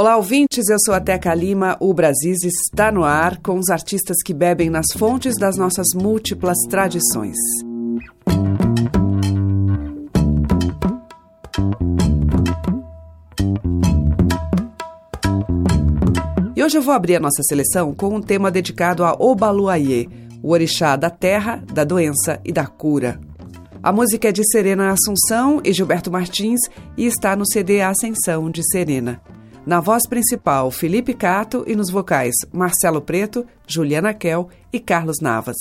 Olá, ouvintes. Eu sou a Teca Lima. O Brasis está no ar com os artistas que bebem nas fontes das nossas múltiplas tradições. E hoje eu vou abrir a nossa seleção com um tema dedicado a Obaluayê, o orixá da terra, da doença e da cura. A música é de Serena Assunção e Gilberto Martins e está no CD Ascensão de Serena. Na voz principal, Felipe Cato e nos vocais, Marcelo Preto, Juliana Kel e Carlos Navas.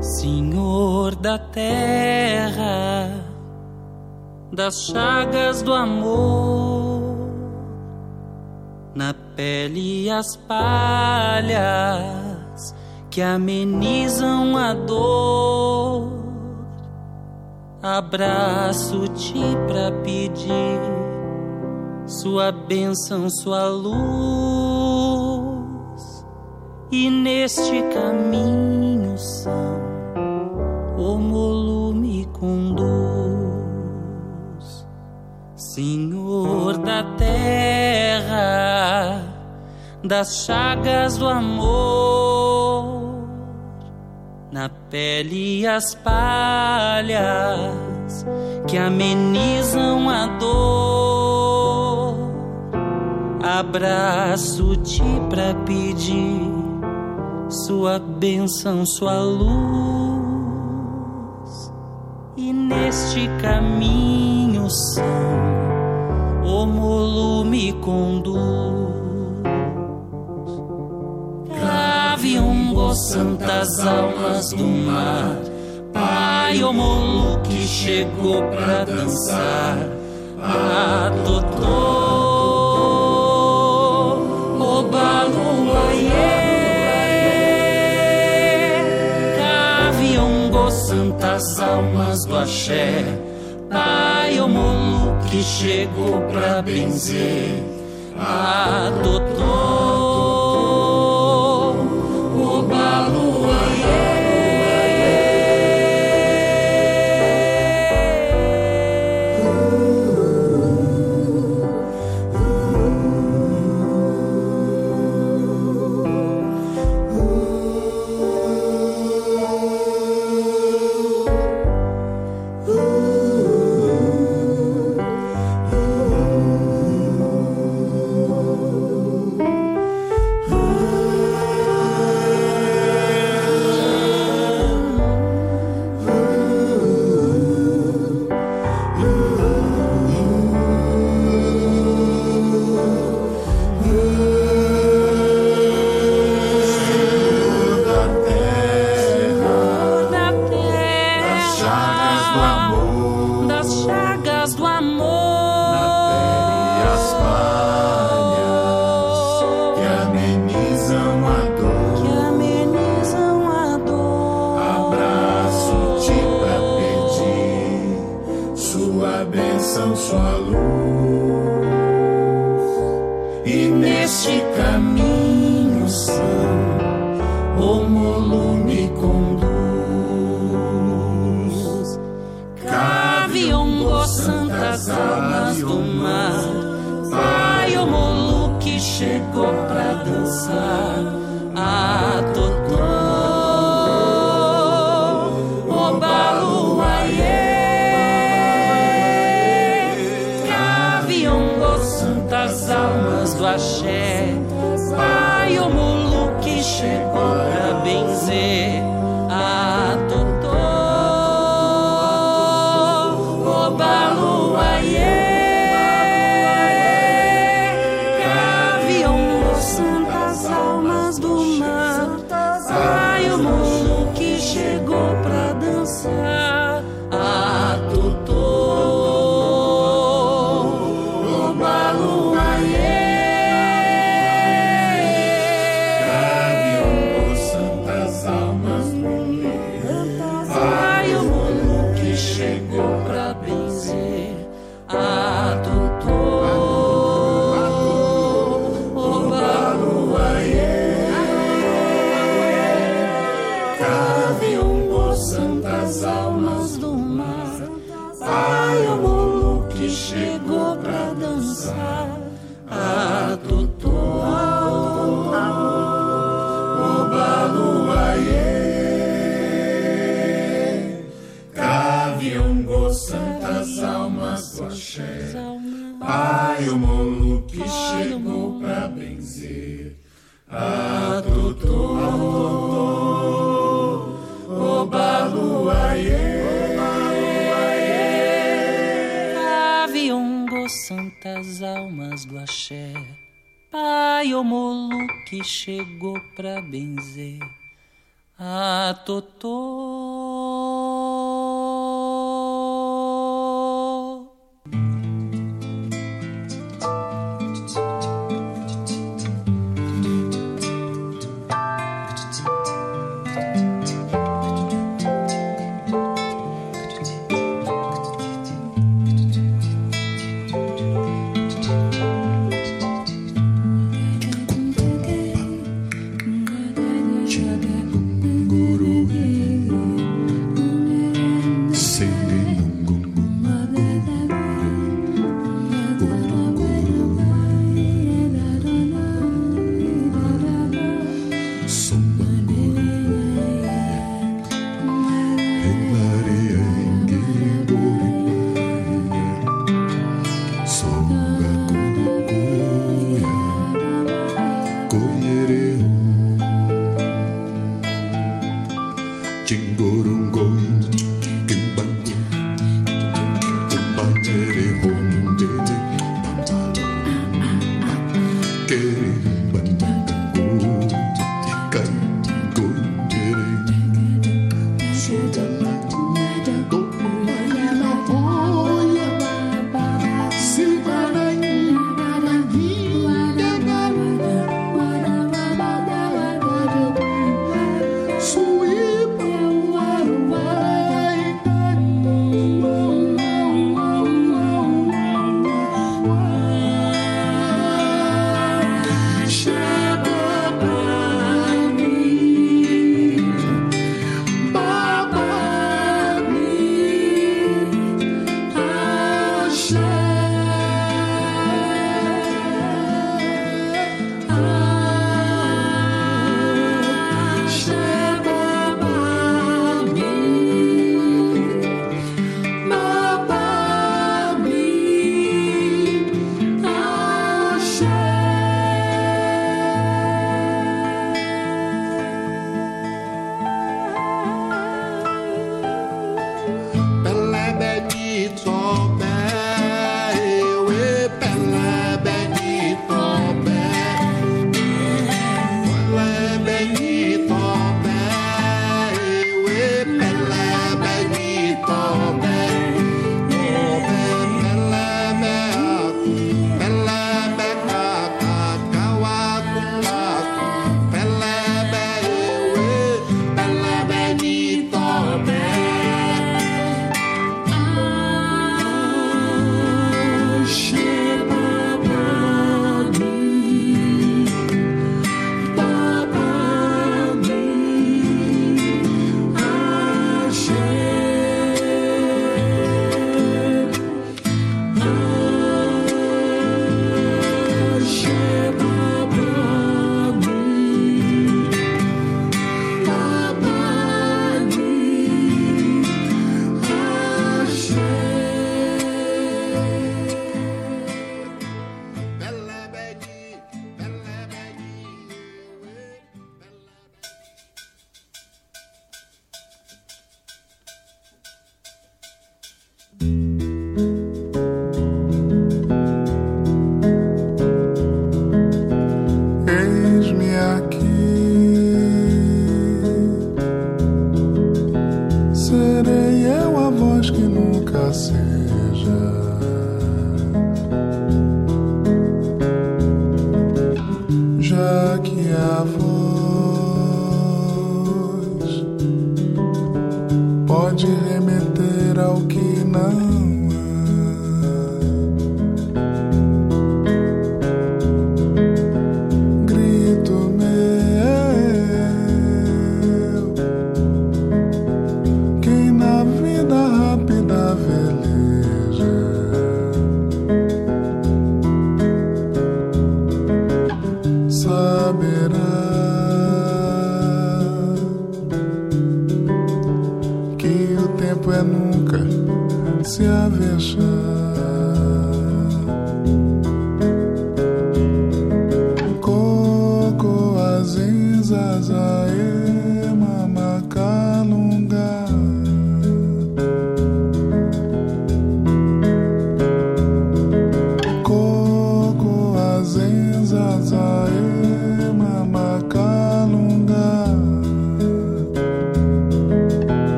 Senhor da terra, das chagas do amor, na pele as palhas que amenizam a dor. Abraço-te pra pedir sua bênção, sua luz, e neste caminho são o das chagas do amor, na pele as palhas que amenizam a dor. Abraço-te pra pedir sua bênção, sua luz e neste caminho são o molo me conduz. Santas almas do mar, Pai, o molo que chegou pra dançar, adotou o baluaiê. Gavião, santas almas do axé, Pai, o molo que chegou pra benzer, adotou chegou pra benzer a Totô. Eis-me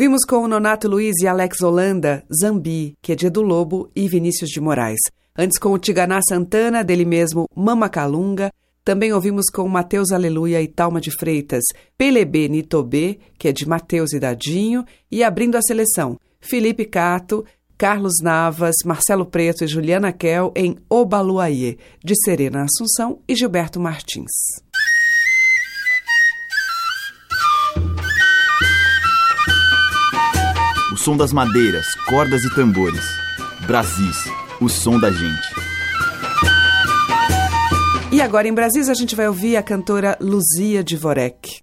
Ouvimos com o Nonato Luiz e Alex Holanda, Zambi, que é de Edu Lobo e Vinícius de Moraes. Antes com o Tiganá Santana, dele mesmo, Mama Calunga. Também ouvimos com Mateus Aleluia e Talma de Freitas, Pelebê Nitobê, que é de Mateus e Dadinho. E abrindo a seleção, Felipe Cato, Carlos Navas, Marcelo Preto e Juliana Kel em Obaluayê, de Serena Assunção e Gilberto Martins. Som das madeiras, cordas e tambores. Brasis, o som da gente. E agora em Brasis a gente vai ouvir a cantora Luzia Dvorek.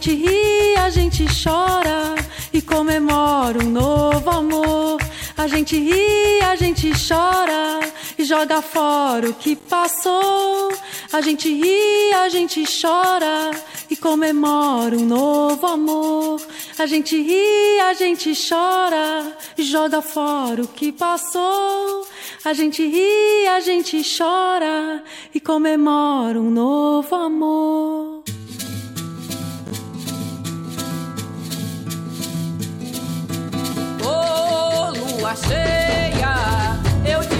gente ri, a gente chora e comemora um novo amor. A gente ri, a gente chora e joga fora o que passou. A gente ri, a gente chora e comemora um novo amor. A gente ri, a gente chora e joga fora o que passou. A gente ri, a gente chora e comemora um novo amor. Lua cheia. mensageiro,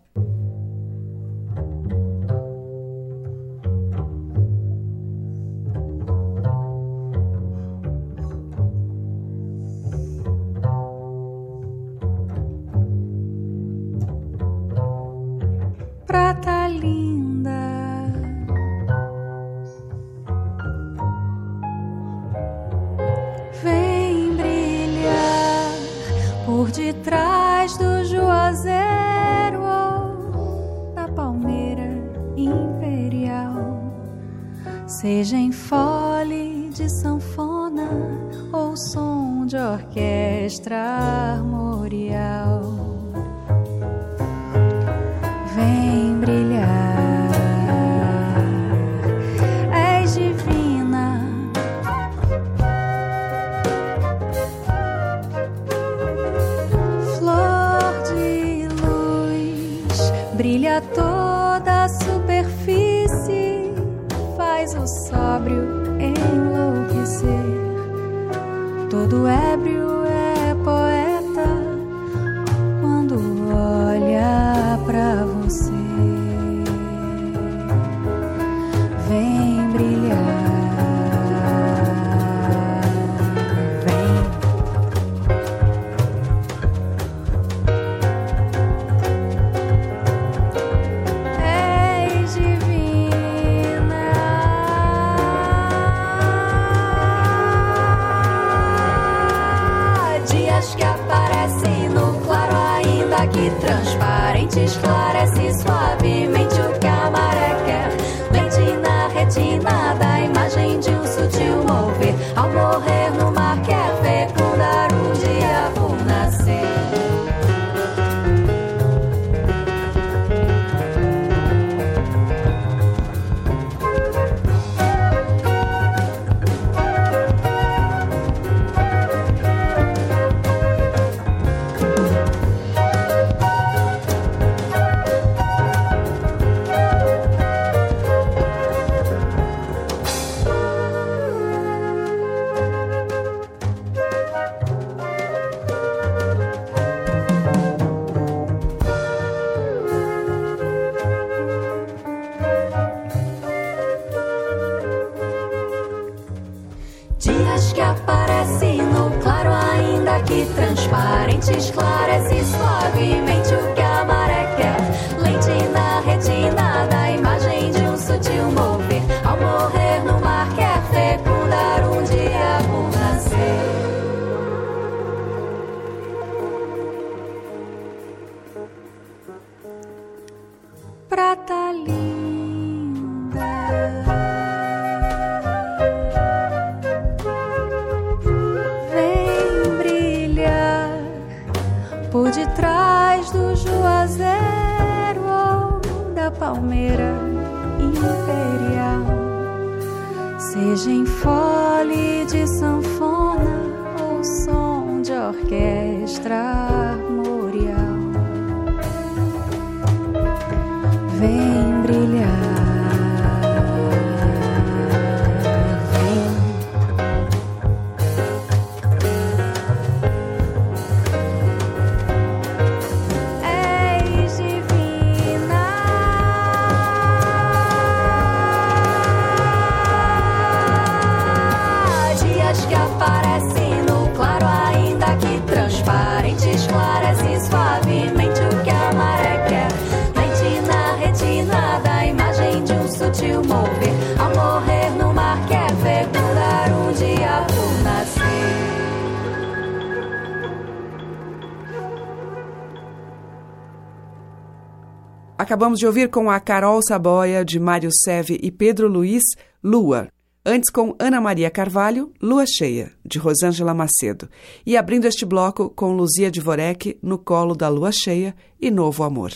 Acabamos de ouvir com a Carol Saboia, de Mário Seve e Pedro Luiz, Lua. Antes com Ana Maria Carvalho, Lua Cheia, de Rosângela Macedo. E abrindo este bloco com Luzia de Dvorek, No Colo da Lua Cheia e Novo Amor.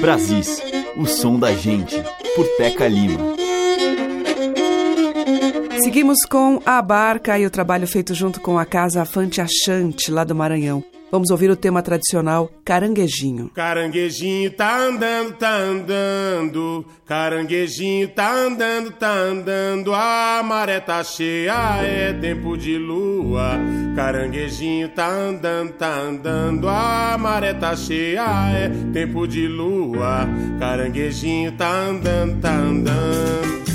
Brasis, o som da gente, por Teca Lima. Seguimos com A Barca e o trabalho feito junto com a Casa Fante Achante, lá do Maranhão. Vamos ouvir o tema tradicional Caranguejinho. Caranguejinho tá andando, tá andando. Caranguejinho tá andando, tá andando. A maré tá cheia, é tempo de lua. Caranguejinho tá andando, tá andando. A maré tá cheia, é tempo de lua. Caranguejinho tá andando, tá andando.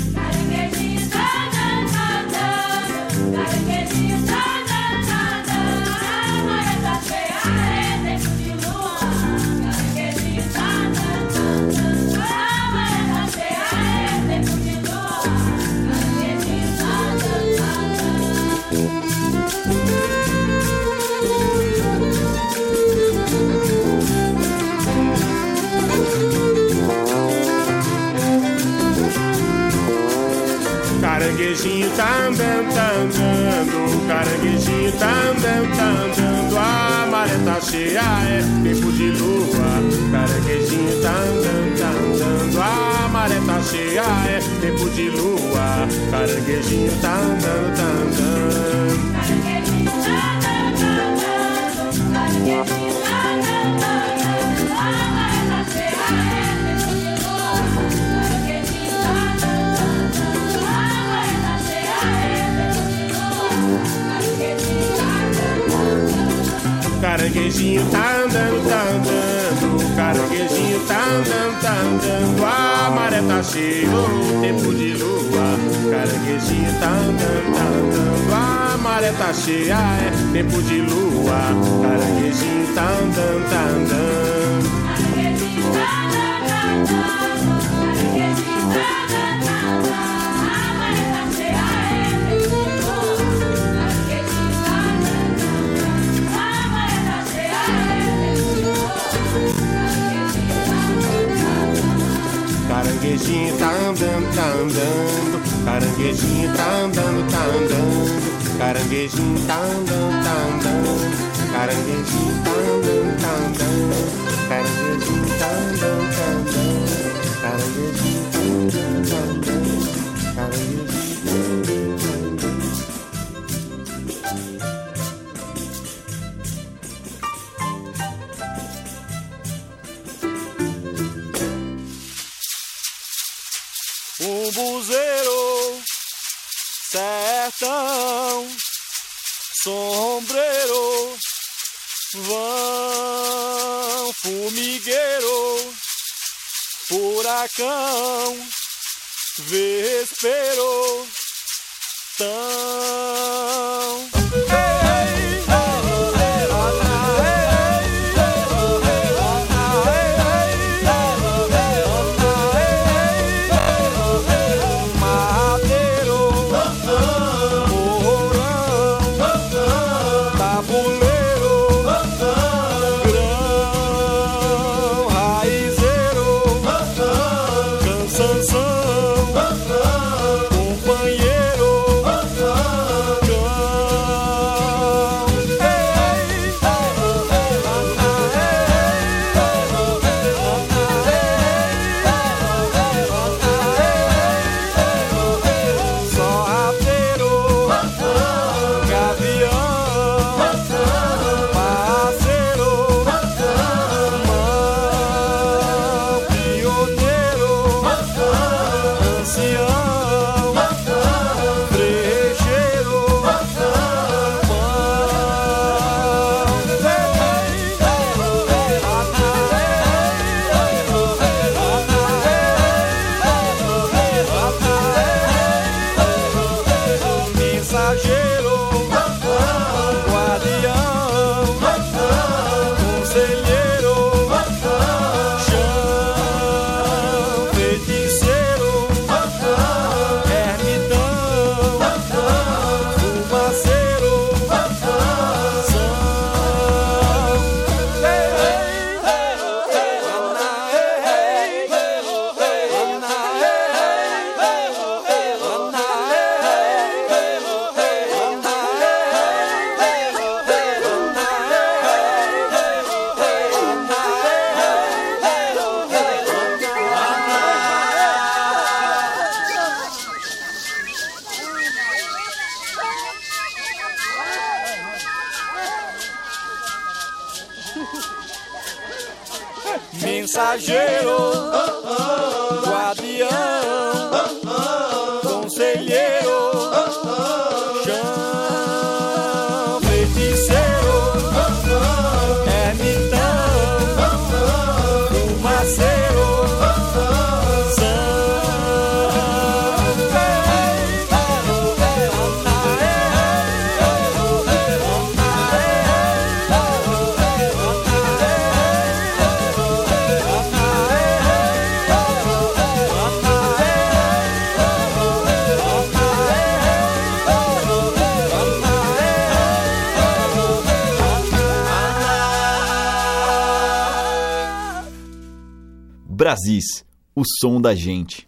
furacão vesperou tão. Da gente.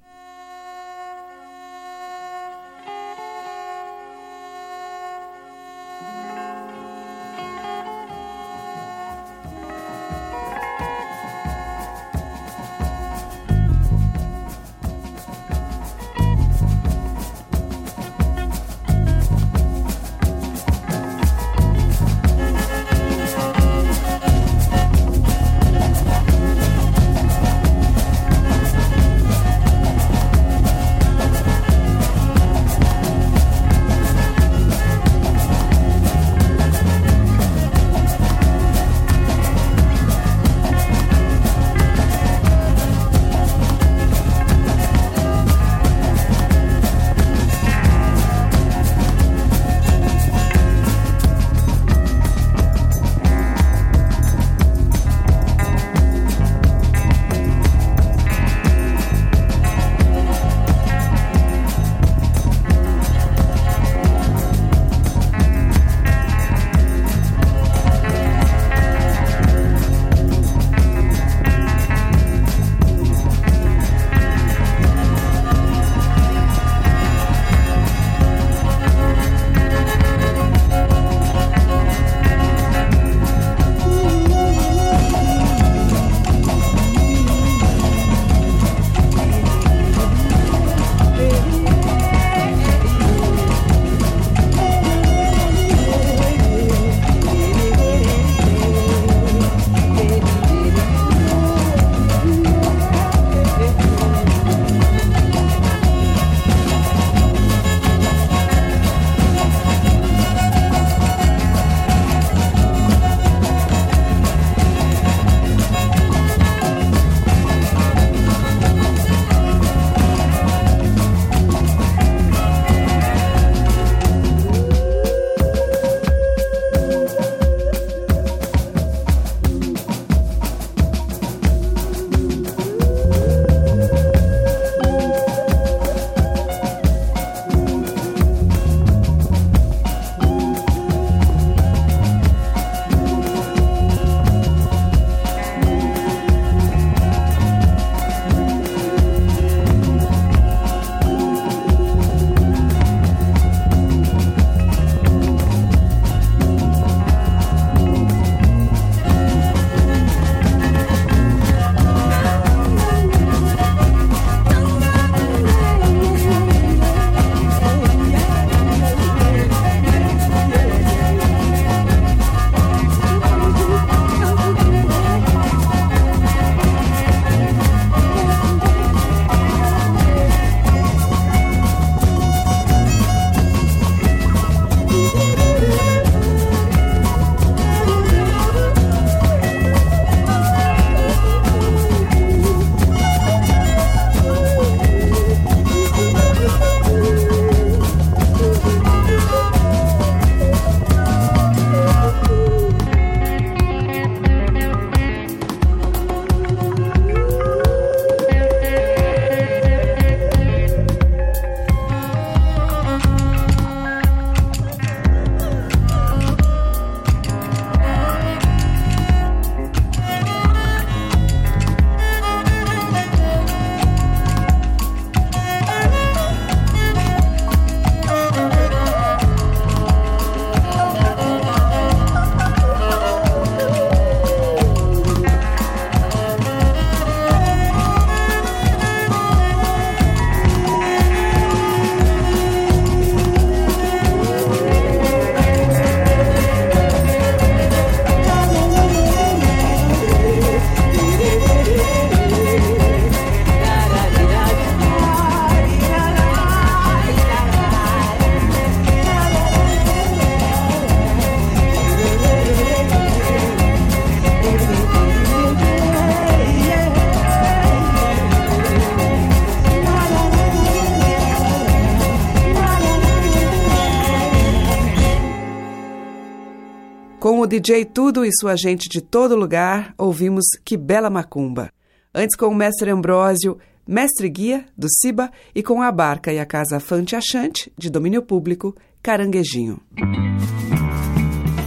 DJ Tudo e sua gente de todo lugar, ouvimos Que Bela Macumba. Antes com o mestre Ambrósio, mestre guia do Ciba e com a barca e a casa Fante Achante, de domínio público, Caranguejinho.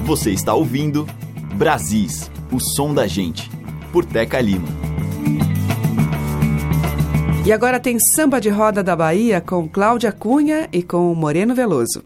Você está ouvindo Brasis, o som da gente, por Teca Lima. E agora tem Samba de Roda da Bahia com Cláudia Cunha e com Moreno Veloso.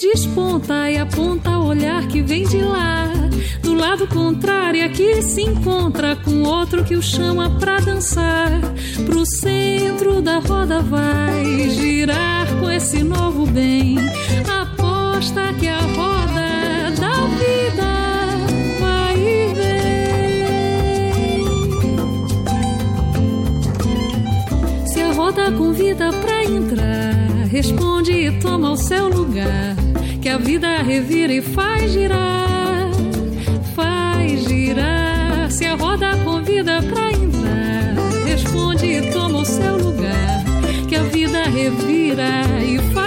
desponta e aponta o olhar que vem de lá. Do lado contrário, aqui se encontra com outro que o chama pra dançar. Pro centro da roda vai girar com esse novo bem. Aposta que a roda da vida vai vem. Se a roda convida pra entrar responde e toma o seu lugar. Que a vida revira e faz girar, faz girar. Se a roda convida pra entrar, responde e toma o seu lugar. Que a vida revira e faz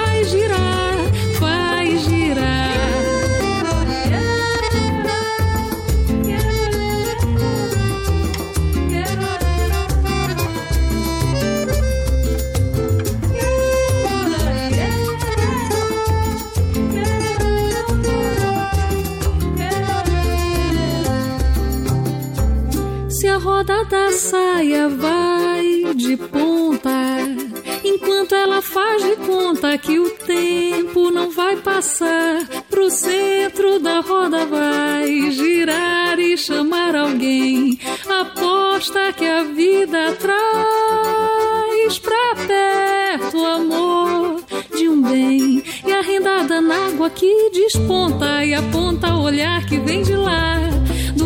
da saia vai de ponta, enquanto ela faz de conta que o tempo não vai passar. Pro centro da roda vai girar e chamar alguém. Aposta que a vida traz pra perto o amor de um bem e a rendada na água que desponta e aponta o olhar que vem de lá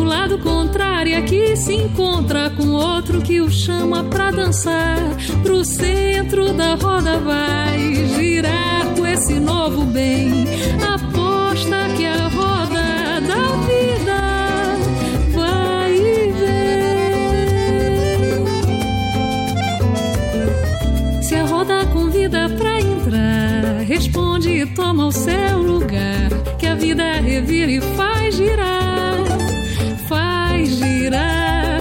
do lado contrário aqui se encontra com outro que o chama pra dançar. Pro centro da roda vai girar com esse novo bem. Aposta que a roda da vida vai e vem. Se a roda convida pra entrar, responde e toma o seu lugar. Que a vida revira e faz girar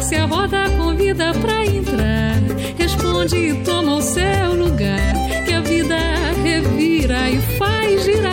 Se a roda convida pra entrar, responde e toma o seu lugar. Que a vida revira e faz girar,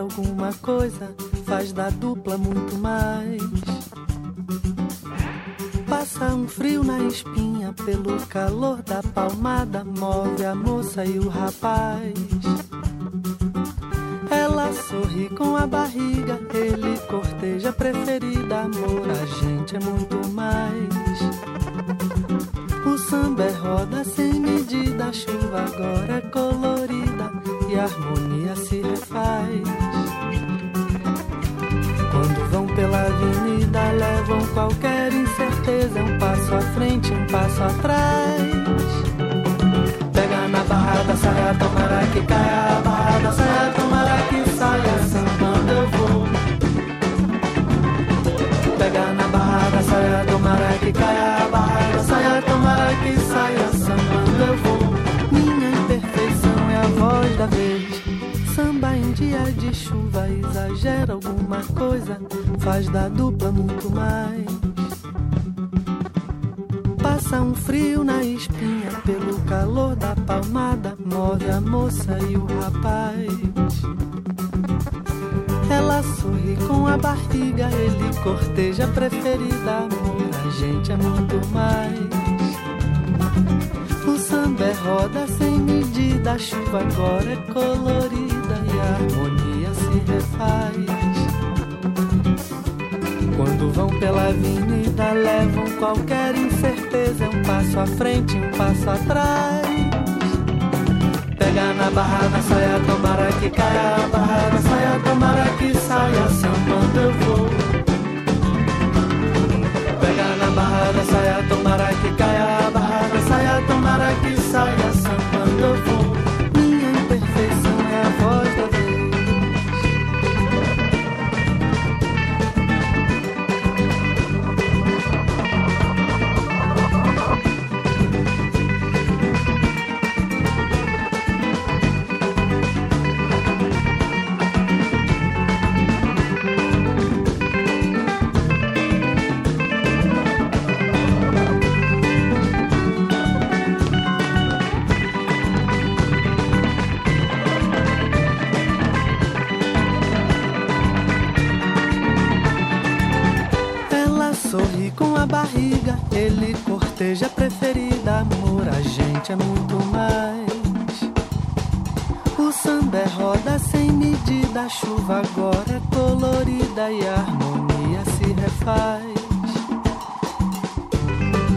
alguma coisa, faz da dupla muito mais. Passa um frio na espinha pelo calor da palmada, move a moça e o rapaz. Ela sorri com a barriga, ele corteja preferida, amor, a gente é muito mais. O samba é roda sem medida, a chuva agora é colorida e a harmonia se refaz. Passo atrás barrada, saia, tomara que caia a barrada, saia, tomara que saia, sambando eu vou. Pega na barrada, saia, tomara que caia a barrada, saia, tomara que saia, sambando eu vou. Minha imperfeição é a voz da vez. Samba em dia de chuva exagera alguma coisa, faz da dupla muito mais. Passa um frio na espinha pelo calor da palmada, move a moça e o rapaz. Ela sorri com a barriga, ele corteja a preferida, amor, a gente é muito mais. O samba é roda sem medida, a chuva agora é colorida e a harmonia se refaz. Vão pela avenida, levam qualquer incerteza. Um passo à frente, um passo atrás. Pega na barra da saia, tomara que caia a barra da saia, tomara que saia, sambando eu vou. Pega na barra da saia, tomara que caia a barra da saia, tomara que saia, sambando eu vou. Samba é roda sem medida, a chuva agora é colorida e a harmonia se refaz.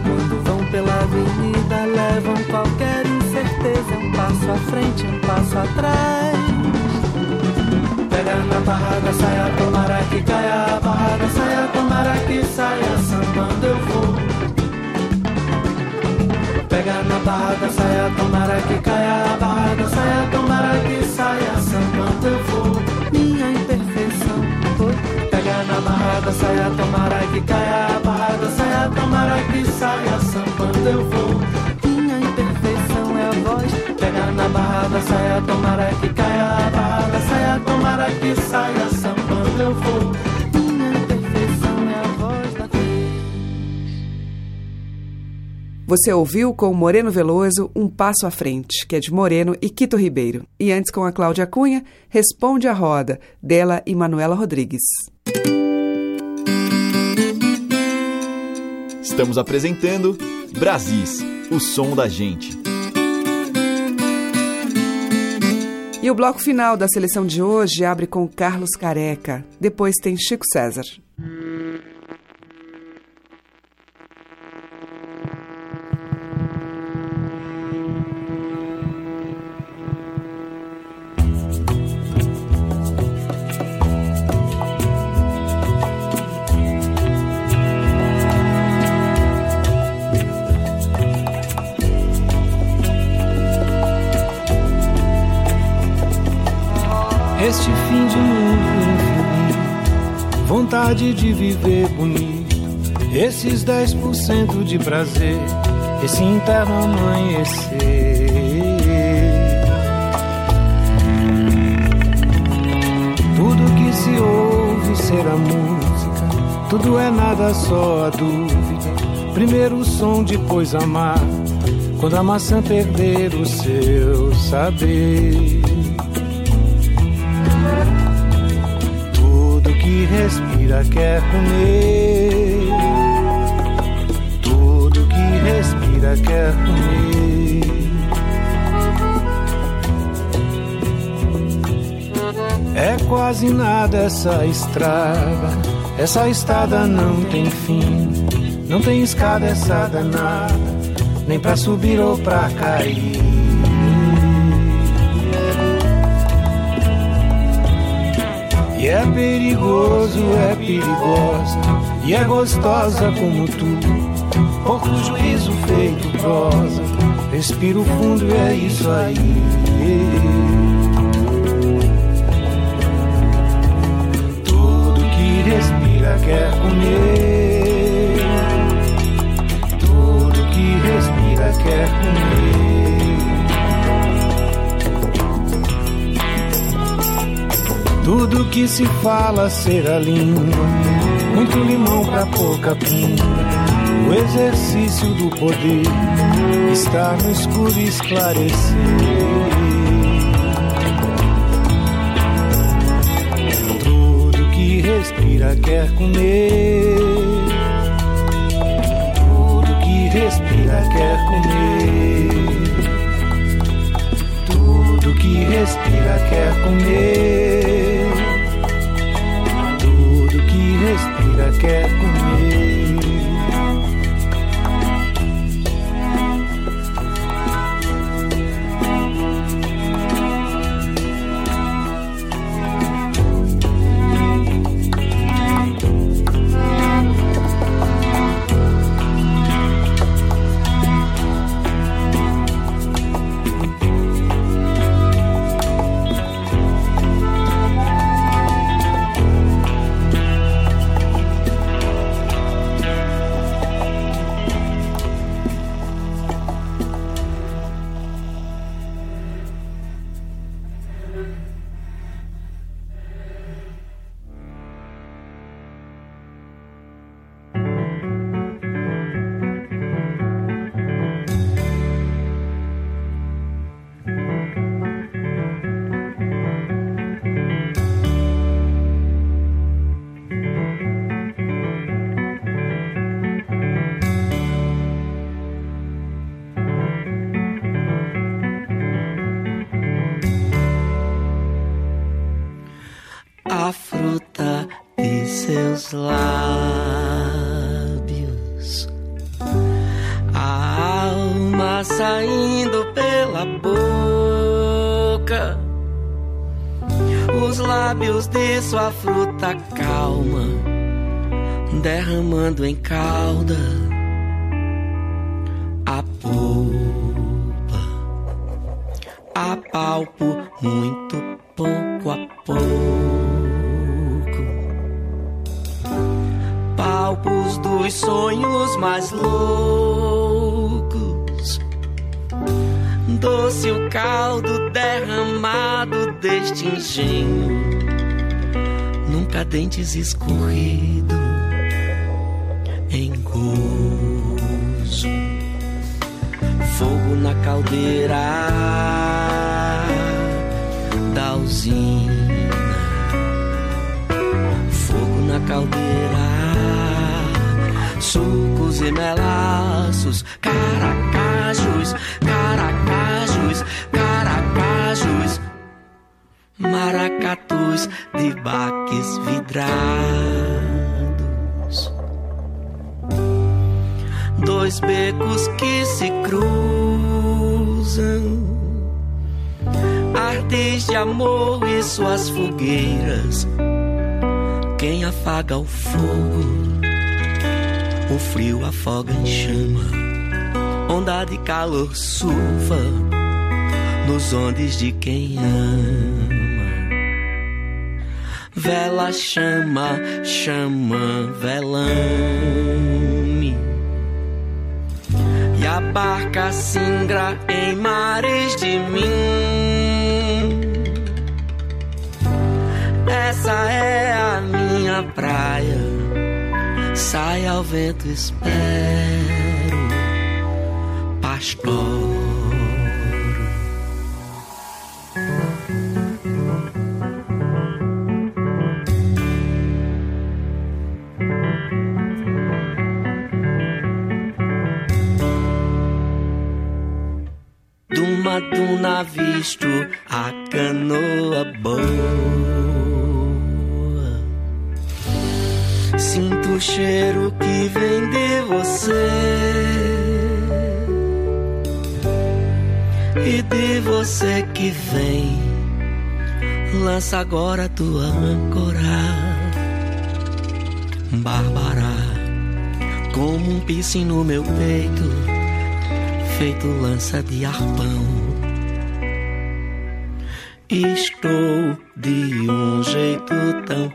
Quando vão pela avenida, levam qualquer incerteza, um passo à frente, um passo atrás. Pega na barraca, saia, tomara que caia a barraca, saia, tomara que saia, sambando eu vou. Pega na barra da saia, tomara que caia a barra da saia, tomara que saia, sambando eu vou. Minha imperfeição foi. Pega na barra da saia, tomara que caia a barra da saia, tomara que saia, sambando eu vou. Minha imperfeição é a voz. Pega na barra da saia, tomara que caia a barra da saia, tomara que saia, sambando eu vou. Você ouviu com Moreno Veloso Um Passo à Frente, que é de Moreno e Quito Ribeiro. E antes com a Cláudia Cunha, Responde a Roda, dela e Manuela Rodrigues. Estamos apresentando Brasis, o som da gente. E o bloco final da seleção de hoje abre com Carlos Careca. Depois tem Chico César. Este fim de mundo infeliz, vontade de viver bonito, esses 10% de prazer, esse interno amanhecer. Tudo que se ouve será música, tudo é nada só a dúvida. Primeiro o som, depois amar, quando a maçã perder o seu saber. Respira quer comer. Tudo que respira quer comer. É quase nada essa estrada. Essa estrada não tem fim. Não tem escada essa danada. Nem pra subir ou pra cair. É perigoso, é perigosa. E é gostosa como tu. Pouco juízo feito prosa. Respiro fundo e é isso aí. respira quer comer. Tudo que respira quer comer. Tudo que se fala ser a língua. Muito limão pra pouca pinga. O exercício do poder está no escuro esclarecer. respira quer comer. Tudo que respira quer comer. Tudo que respira quer comer. Respira quer comer. Apalpo muito pouco a pouco. palpos dos sonhos mais loucos. Doce o caldo derramado deste engenho, nunca dentes escorrido em gozo. Fogo na caldeira usina. Fogo na caldeira sucos e melaços, caracajos, caracajos, caracajos, maracatus de baques vidrados. Dois becos que se cruzam, artes de amor e suas fogueiras. Quem afaga o fogo o frio afoga em chama, onda de calor surfa nos ondes de quem ama. Vela chama, chama, velame. E a barca singra em mares de mim. essa é a minha praia. Sai ao vento, espero, pastor. duna visto lança agora tua âncora. Bárbara, como um piercing no meu peito, feito lança de arpão. Estou de um jeito tão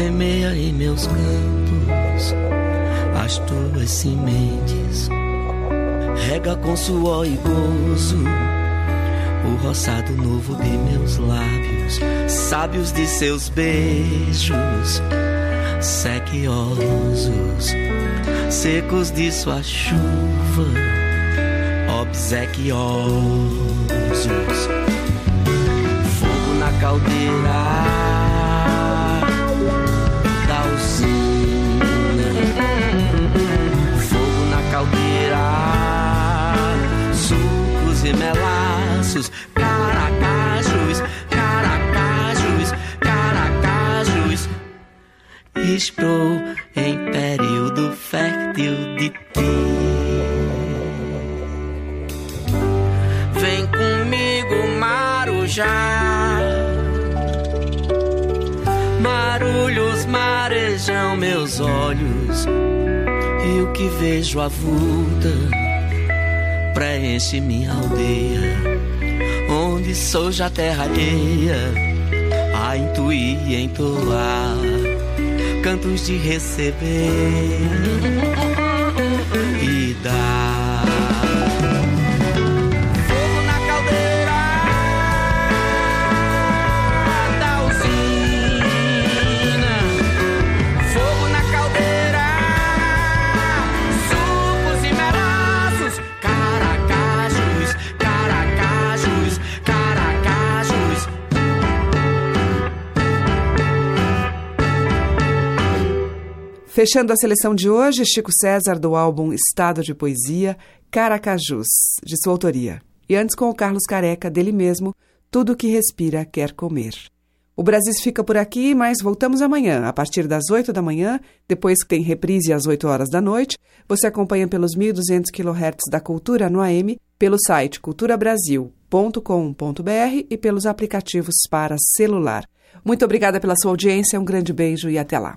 semeia em meus campos as tuas sementes, rega com suor e gozo o roçado novo de meus lábios, sábios de seus beijos, sequiosos, secos de sua chuva, obsequiosos. Fogo na caldeira caldeira, sucos e melaços, caracajos, caracajos, caracajos. Estou que vejo avulta preenche minha aldeia, onde sou já terra alheia, a intuir e entoar cantos de receber Fechando a seleção de hoje, Chico César do álbum Estado de Poesia, Caracajus, de sua autoria. E antes com o Carlos Careca, dele mesmo, Tudo que Respira Quer Comer. O Brasil fica por aqui, mas voltamos amanhã, a partir das 8 da manhã, depois que tem reprise às 8 horas da noite. Você acompanha pelos 1.200 kHz da Cultura no AM, pelo site culturabrasil.com.br e pelos aplicativos para celular. Muito obrigada pela sua audiência, um grande beijo e até lá.